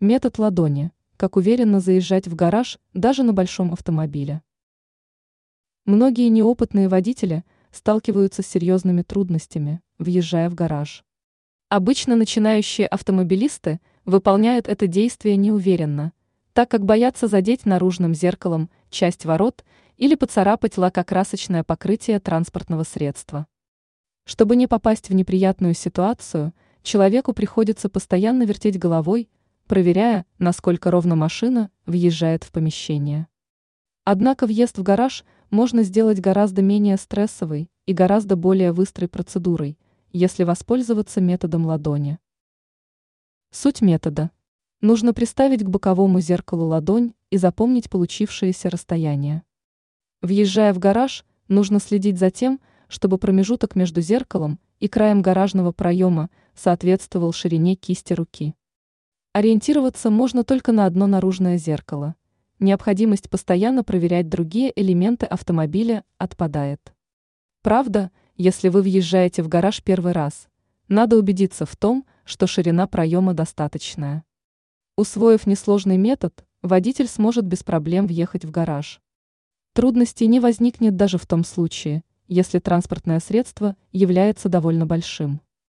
Метод ладони. Как уверенно заезжать в гараж даже на большом автомобиле. Многие неопытные водители сталкиваются с серьезными трудностями, въезжая в гараж. Обычно начинающие автомобилисты выполняют это действие неуверенно, так как боятся задеть наружным зеркалом часть ворот или поцарапать лакокрасочное покрытие транспортного средства. Чтобы не попасть в неприятную ситуацию, человеку приходится постоянно вертеть головой, проверяя, насколько ровно машина въезжает в помещение. Однако въезд в гараж можно сделать гораздо менее стрессовой и гораздо более быстрой процедурой, если воспользоваться методом ладони. Суть метода. Нужно приставить к боковому зеркалу ладонь и запомнить получившееся расстояние. Въезжая в гараж, нужно следить за тем, чтобы промежуток между зеркалом и краем гаражного проема соответствовал ширине кисти руки. Ориентироваться можно только на одно наружное зеркало. Необходимость постоянно проверять другие элементы автомобиля отпадает. Правда, если вы въезжаете в гараж первый раз, надо убедиться в том, что ширина проема достаточная. Усвоив несложный метод, водитель сможет без проблем въехать в гараж. Трудностей не возникнет даже в том случае, если транспортное средство является довольно большим.